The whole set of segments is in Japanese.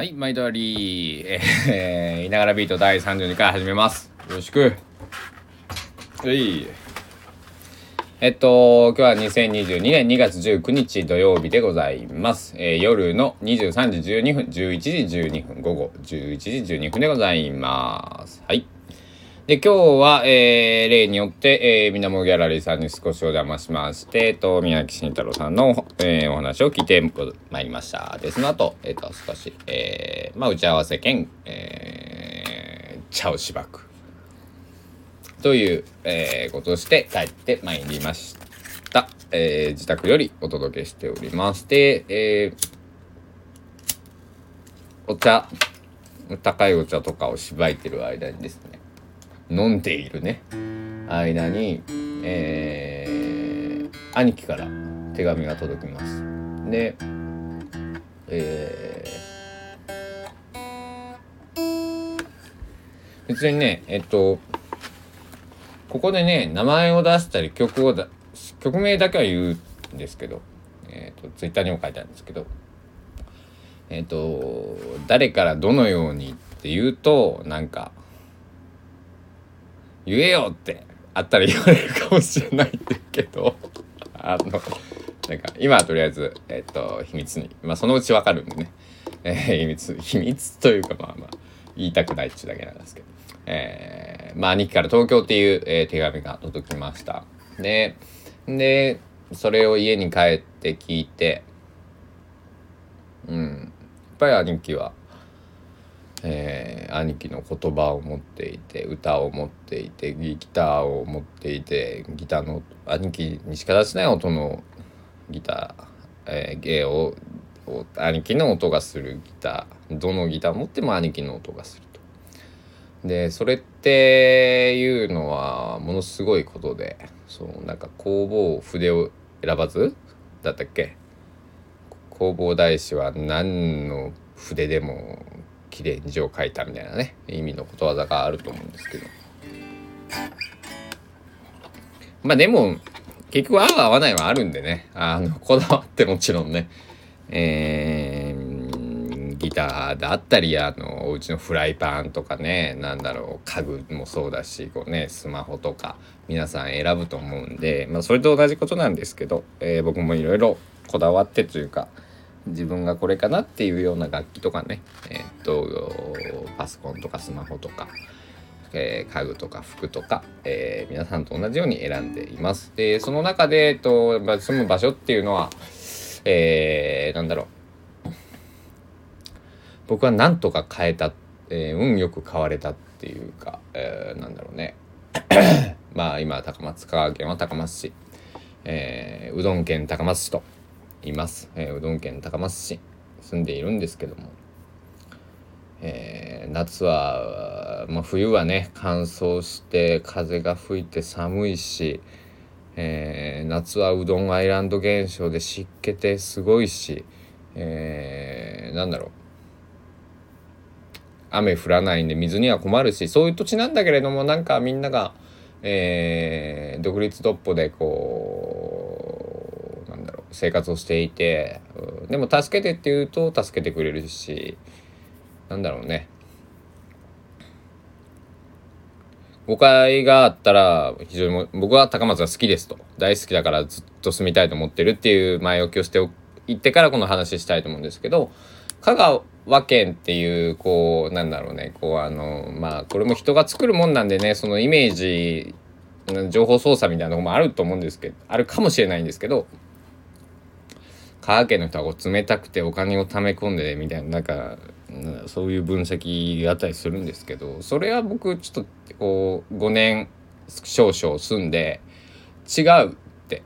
はい、毎度あり、えー、いながらビート第32回始めます。よろしく。はい。えっと、今日は2022年2月19日土曜日でございます。えー夜の23時12分、11時12分、午後11時12分でございます。はい。で、今日は、えー例によって、えー、みなもギャラリーさんに少しお邪魔しまして、えっと、宮城慎太郎さんの、えーお話を聞いてまいりました。で、その後、えっと、少し、えーまあ、打ち合わせ兼、えー茶をしばく。という、えーことをして帰ってまいりました。えー自宅よりお届けしております。で、えーお茶、高いお茶とかをしばいてる間にですね、飲んでいるね、間に、えー兄貴から手紙が届きます。で、えー別にね、えっと、ここでね、名前を出したり曲をだ、曲名だけは言うんですけど、えっと、ツイッターにも書いてあるんですけど、えっと、誰からどのようにって言うと、なんか、言えよってあったら言われるかもしれないんだけど、あの、なんか、今はとりあえず、えっと、秘密に、まあ、そのうちわかるんでね、えー秘密、秘密というか、まあまあ、言いたくないっちゅうだけなんですけど、えーまあ、兄貴から東京っていう、えー手紙が届きました。で、で、それを家に帰って聞いて、うん、やっぱり兄貴は、えー兄貴の言葉を持っていて歌を持っていてギターを持っていてギターの兄貴にしか出せない音のギター、えー芸を兄貴の音がするギターどのギター持っても兄貴の音がすると。でそれっていうのはものすごいことでそうなんか工房筆を選ばずだったっけ？工房大師は何の筆でも綺麗に字を書いたみたいなね意味のことわざがあると思うんですけど。まあでも結局合う合わないはあるんでね。あのこだわってもちろんね。えーギターだったりあのお家のフライパンとかねなんだろう家具もそうだしこうねスマホとか皆さん選ぶと思うんで、まあ、それと同じことなんですけど、えー僕もいろいろこだわってというか自分がこれかなっていうような楽器とかね。えーっとパソコンとかスマホとか、えー家具とか服とか、えー皆さんと同じように選んでいます。でその中で、えっと住む場所っていうのは、えーなんだろう。僕はなんとか変えた、えー運よく買われたっていうか、えーなんだろうね。まあ今高松香川県は高松市、えーうどん県高松市と。います、えーうどん県高松市住んでいるんですけども、えー夏は、まあ、冬はね乾燥して風が吹いて寒いし、えー夏はうどんアイランド現象で湿気てすごいし、えーなんだろう。雨降らないんで水には困るしそういう土地なんだけれどもなんかみんなが、えー独立独歩でこう生活をしていてうん。でも助けてって言うと助けてくれるしなんだろうね。誤解があったら非常に僕は高松が好きですと。大好きだからずっと住みたいと思ってるっていう前置きをしておってからこの話したいと思うんですけど香川県っていうこうなんだろうね。こうあのまあこれも人が作るもんなんでねそのイメージ情報操作みたいなのもあると思うんですけどあるかもしれないんですけど香川県の人はこう冷たくてお金を貯め込んでみたいななんかそういう分析があったりするんですけどそれは僕ちょっとこう5年少々住んで違うって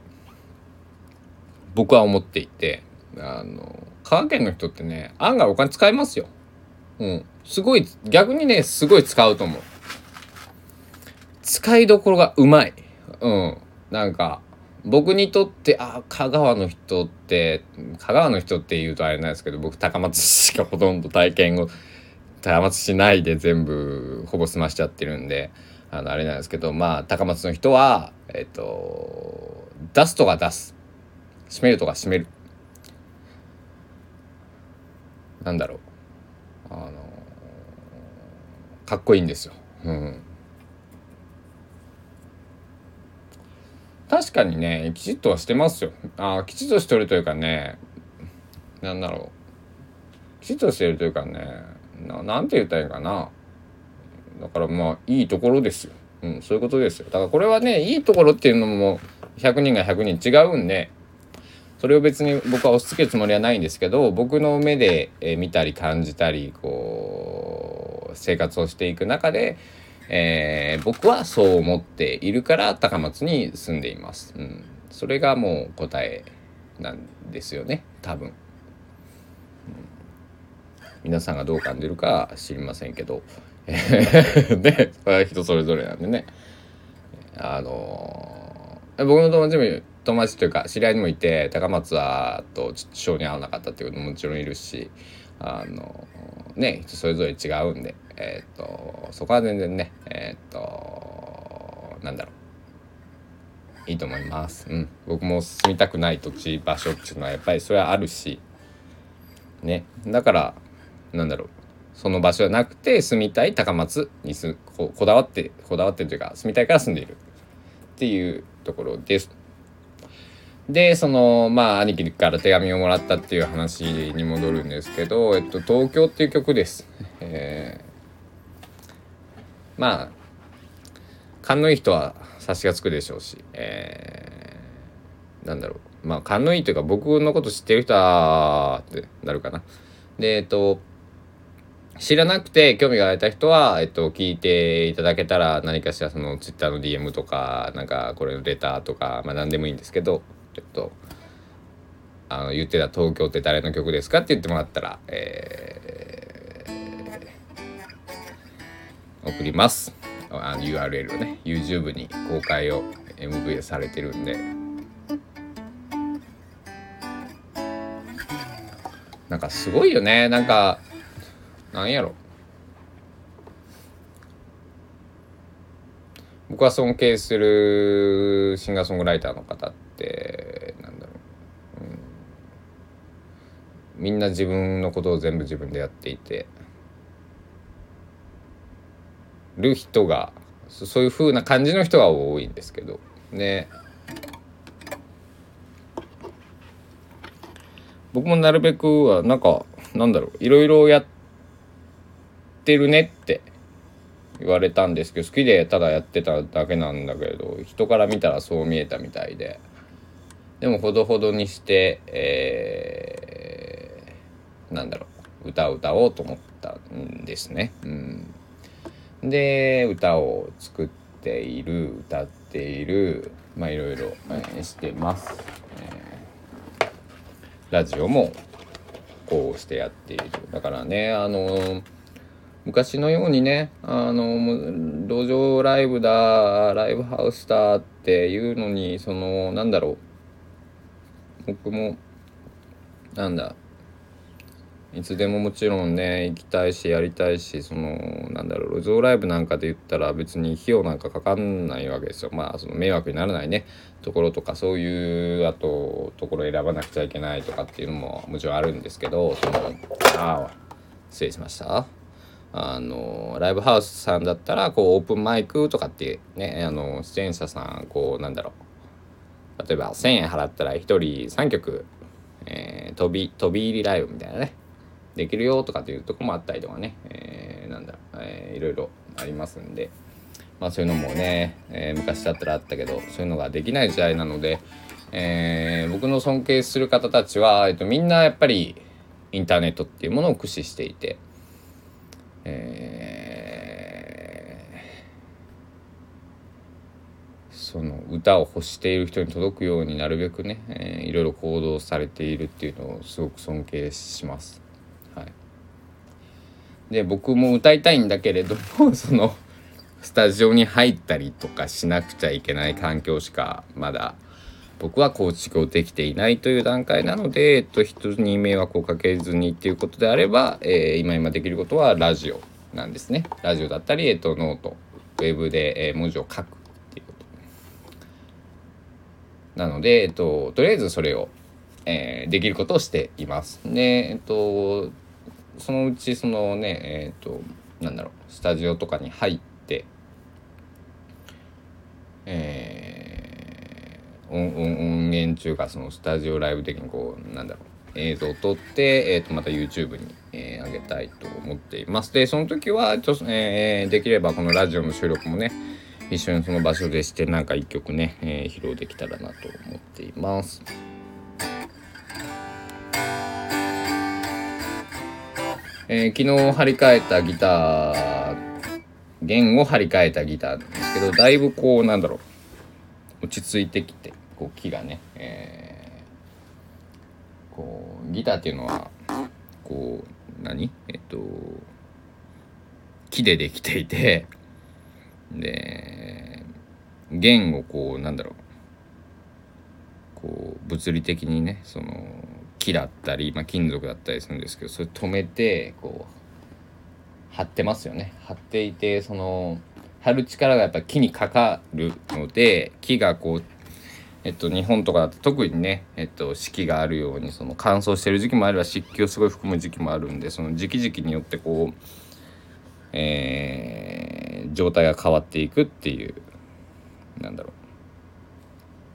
僕は思っていてあの香川県の人ってね案外お金使いますよ。うん、すごい逆にねすごい使うと思う。使いどころがうまい。うん、なんか僕にとってあ香川の人って香川の人って言うとあれなんですけど僕高松市しかほとんど体験を高松市内で全部ほぼ済ましちゃってるんであのあれなんですけどまあ高松の人はえっと出すとか出す。閉めるとか閉める。なんだろう。あのかっこいいんですよ。うん。確かにねきちっとはしてますよ。あきちっとしてるというかねなんだろう。きちっとしてるというかねななんて言ったらいいかな。だからまあいいところですよ、うん、そういうことですよ。だからこれはねいいところっていうのも100人が100人違うんでそれを別に僕は押し付けるつもりはないんですけど僕の目で見たり感じたりこう生活をしていく中でえー、僕はそう思っているから高松に住んでいます。うん、それがもう答えなんですよね。多分、うん、皆さんがどう感じるか知りませんけど。でこれは人それぞれなんでね。あのー、僕の友達も友達というか知り合いにもいて高松はとちょっと性に合わなかったっていうことももちろんいるしあのね人それぞれ違うんで。えっ、とそこは全然ねえっ、となんだろう。いいと思います、うん、僕も住みたくない土地場所っていうのはやっぱりそれはあるし。ね。だからなんだろう。その場所じゃなくて住みたい高松にすここだわってこだわってというか住みたいから住んでいる。っていうところです。でそのまあ兄貴から手紙をもらったっていう話に戻るんですけど「えっと、東京」っていう曲です。えー、まあ勘のいい人は察しがつくでしょうし、えー、なんだろうまあ勘のいいというか僕のこと知ってる人はってなるかな。でえっと知らなくて興味があった人は、えっと、聞いていただけたら何かしらその Twitter の DM とかなんかこれのレターとかまあ何でもいいんですけどちょっとあの言ってた「東京って誰の曲ですか?」って言ってもらったら、え送ります。あの URL をね。YouTube に公開を MV されてるんで。なんかすごいよね。なんかなんやろ。僕は尊敬するシンガーソングライターの方ってなんだろう、うん、みんな自分のことを全部自分でやっていて。る人がそういう風な感じの人が多いんですけど。ね僕もなるべくはなんかなんだろういろいろやってるねって言われたんですけど好きでただやってただけなんだけど人から見たらそう見えたみたいで。でもほどほどにしてえー、なんだろう歌を歌おうと思ったんですね。うん、で歌を作っている歌っているまあいろいろ、え、してます。えー、ラジオもこうしてやっているだからねあの昔のようにねあの路上ライブだライブハウスだっていうのにそのなんだろう僕もなんだいつでももちろんね行きたいしやりたいしそのなんだろう路上ライブなんかで言ったら別に費用なんかかかんないわけですよ。まあその迷惑にならないね。ところとかそういうあとところ選ばなくちゃいけないとかっていうのももちろんあるんですけどそのああ失礼しました。あのライブハウスさんだったらこうオープンマイクとかってねあの出演者さんこうなんだろう。例えば1,000円払ったら1人3曲、えー、飛び飛び入りライブみたいなね。できるよとかっていうとこもあったりとかね、えー、なんだ、えー、いろいろありますんでまあそういうのもね、えー、昔だったらあったけどそういうのができない時代なので、えー、僕の尊敬する方たちは、えっと、みんなやっぱりインターネットっていうものを駆使していて。えー、その歌を欲している人に届くようになるべくね、えー、いろいろ行動されているっていうのをすごく尊敬します。で僕も歌いたいんだけれども そのスタジオに入ったりとかしなくちゃいけない環境しかまだ僕は構築をできていないという段階なので、えっと、人に迷惑をかけずにっていうことであれば、えー、今今できることはラジオなんですね。ラジオだったり、えっと、ノート、ウェブで、え、文字を書くっていうこと。なので、えっと、とりあえずそれを、えー、できることをしています。で、えっと、そのうちそのねえっ、となんだろうスタジオとかに入ってえー、音音源中かそのスタジオライブ的にこうなんだろう映像を撮って、えー、とまた YouTube に、えー、上げたいと思っています。でその時はちょ、えー、できればこのラジオの収録もね一緒にその場所でしてなんか一曲ね、えー、披露できたらなと思っています。えー、昨日張り替えたギター弦を張り替えたギターなんですけどだいぶこうなんだろう落ち着いてきてこう木がね、えー、こうギターっていうのはこう何？えっと木でできていてで弦をこうなんだろうこう物理的にねその木だったり、まあ、金属だったりするんですけどそれ止めてこう張ってますよね。張っていてその張る力がやっぱ木にかかるので木がこうえっと、日本とかだと特にね、えっと、四季があるようにその乾燥してる時期もあれば湿気をすごい含む時期もあるんでその時期時期によってこう、えー、状態が変わっていくっていうなんだろ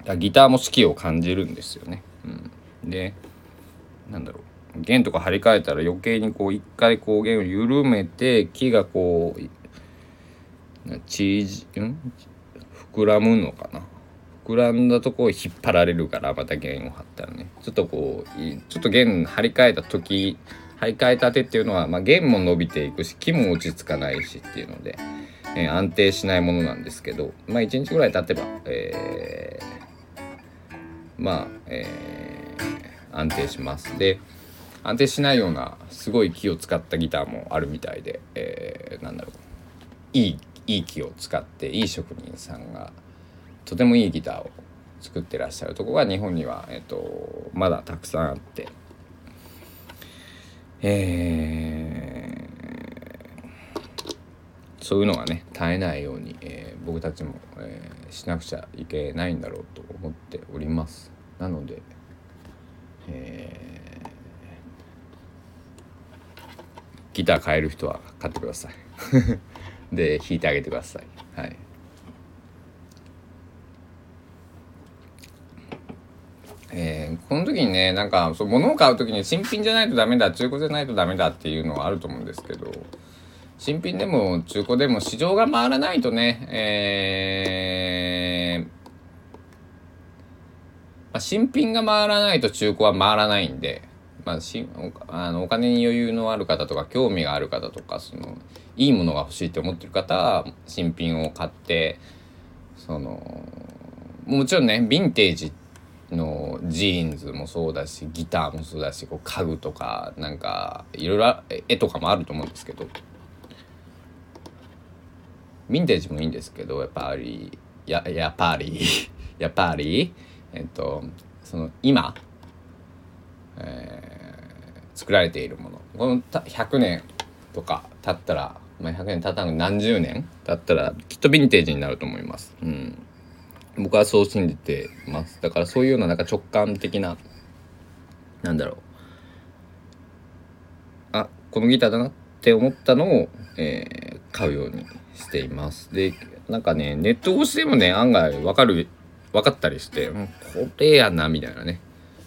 う。だギターも四季を感じるんですよね。うん、でなんだろう。弦とか張り替えたら余計にこう一回こう弦を緩めて木がこうちん？膨らむのかな。膨らんだとこを引っ張られるからまた弦を張ったらね。ちょっとこうちょっと弦張り替えた時張り替えたてっていうのは、まあ、弦も伸びていくし木も落ち着かないしっていうので、えー、安定しないものなんですけどまあ1日ぐらい経てば、えー、まあえー安定します。で安定しないようなすごい木を使ったギターもあるみたいで、えー、なんだろう。いいいい木を使っていい職人さんがとてもいいギターを作ってらっしゃるとこが日本には、えーと、まだたくさんあって、えー、そういうのがね絶えないように、えー、僕たちも、えー、しなくちゃいけないんだろうと思っております。なのでえー、ギター買える人は買ってください。で弾いてあげてください。はい。えー、この時にねなんかそう物を買う時に新品じゃないとダメだ中古じゃないとダメだっていうのはあると思うんですけど新品でも中古でも市場が回らないとね、えー、あ、新品が回らないと中古は回らないんで、まあ、しあのお金に余裕のある方とか興味がある方とかそのいいものが欲しいって思ってる方は新品を買ってそのもちろんねヴィンテージのジーンズもそうだしギターもそうだしこう家具とかなんかいろいろ絵とかもあると思うんですけどヴィンテージもいいんですけどやっぱりややっぱり やっぱりえっとその今、えー、作られているもの。この100年とか経ったら、まあ、100年経ったの何十年経ったらきっとヴィンテージになると思います。うん、僕はそう信じてます。だからそういうようななんか直感的ななんだろう。あこのギターだなって思ったのを、えー、買うようにしています。でなんかねネット越しでもね案外わかる分かったりして、これやなみたいなね。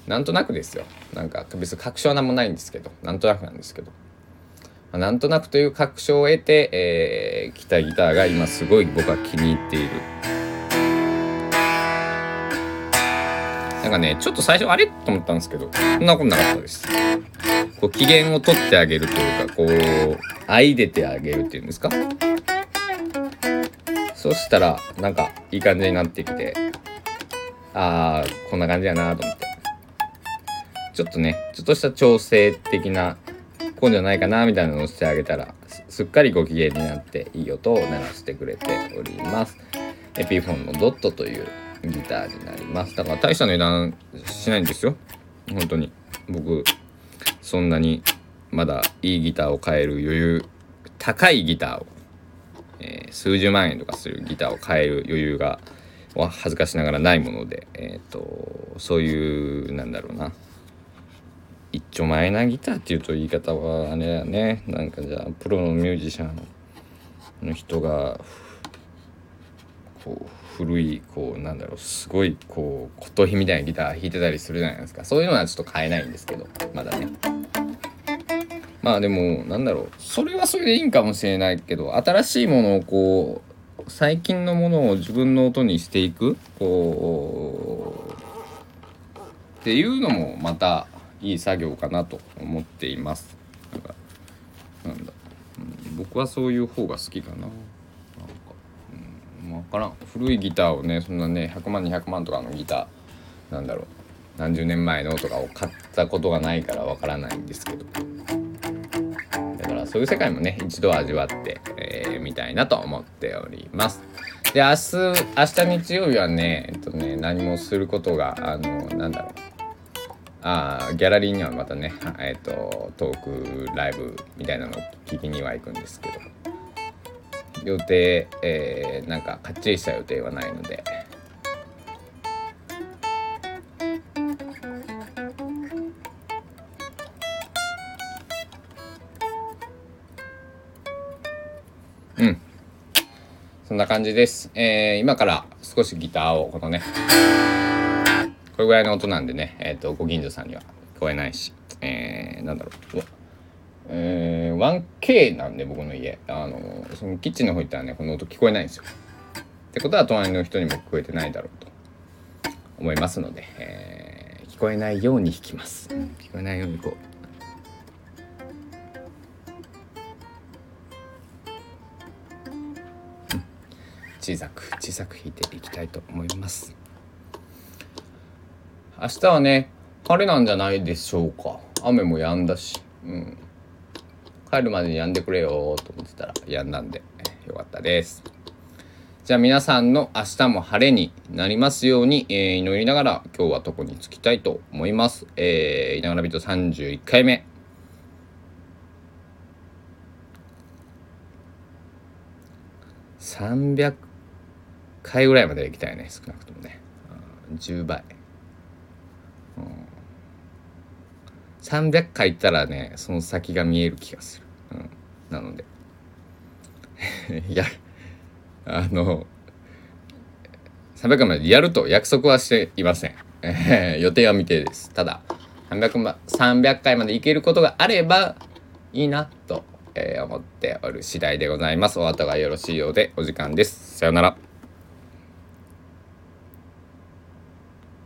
なんとなくですよ。なんか別に確証は何もないんですけど。なんとなくなんですけど、まあ、なんとなくという確証を得て、えー、来たギターが今すごい僕は気に入っている。なんかねちょっと最初あれと思ったんですけどそんなことなかったです。こう機嫌を取ってあげるというかこう愛出てあげるっていうんですか。そしたらなんかいい感じになってきてああこんな感じやなと思って。ちょっとねちょっとした調整的なこうじゃないかなみたいなのをしてあげたらすっかりご機嫌になっていい音を鳴らしてくれております。エピフォンのドットというギターになります。だから大した値段しないんですよ。本当に。僕そんなにまだいいギターを買える余裕高いギターを、えー、数十万円とかするギターを買える余裕がは恥ずかしながらないもので、えーと、そういうなんだろうな。一丁前なギターっていうと言い方はあれだね。なんかじゃあプロのミュージシャンの人がこう古いこうなんだろうすごいこう琴弾みたいなギター弾いてたりするじゃないですか。そういうのはちょっと買えないんですけどまだね。まあでもなんだろう。それはそれでいいんかもしれないけど新しいものをこう最近のものを自分の音にしていくこうっていうのもまたいい作業かなと思っています。なんかなんだ、うん、僕はそういう方が好きかな。なんか、うん、分からん。古いギターをねそんなね100万200万とかのギターなんだろう。何十年前のとかを買ったことがないから分からないんですけどそういう世界もね一度味わって、えー、たいなと思っております。で明日明日日曜日はねえっとね何もすることがあのなんだろう。あギャラリーにはまたね、えっとトークライブみたいなのを聞きには行くんですけど。予定、えーなんかかっちりした予定はないので。うんそんな感じです、えー今から少しギターをこのねこれぐらいの音なんでね、えっ、と、ご近所さんには聞こえないし、えー、なんだろう。えー、1K なんで僕の家。あの、そのキッチンの方行ったらね、この音聞こえないんですよ。ってことは隣の人にも聞こえてないだろうと思いますので、えー聞こえないように弾きます。聞こえないようにこう。小さく小さく弾いていきたいと思います。明日はね晴れなんじゃないでしょうか。雨も止んだし、うん、帰るまでに止んでくれよと思ってたら止んだんで。よかったです。じゃあ皆さんの明日も晴れになりますように、えー祈りながら今日はとこに着きたいと思います。えー、いながらビート31回目300回ぐらいまで行きたいね少なくともね。うん10倍。300回行ったらねその先が見える気がする、うん、なので。い やあの300回までやると約束はしていません、予定は未定です。ただ 300, ま300回まで行けることがあればいいなと、え思っておる次第でございます。お後がよろしいようでお時間です。さようなら。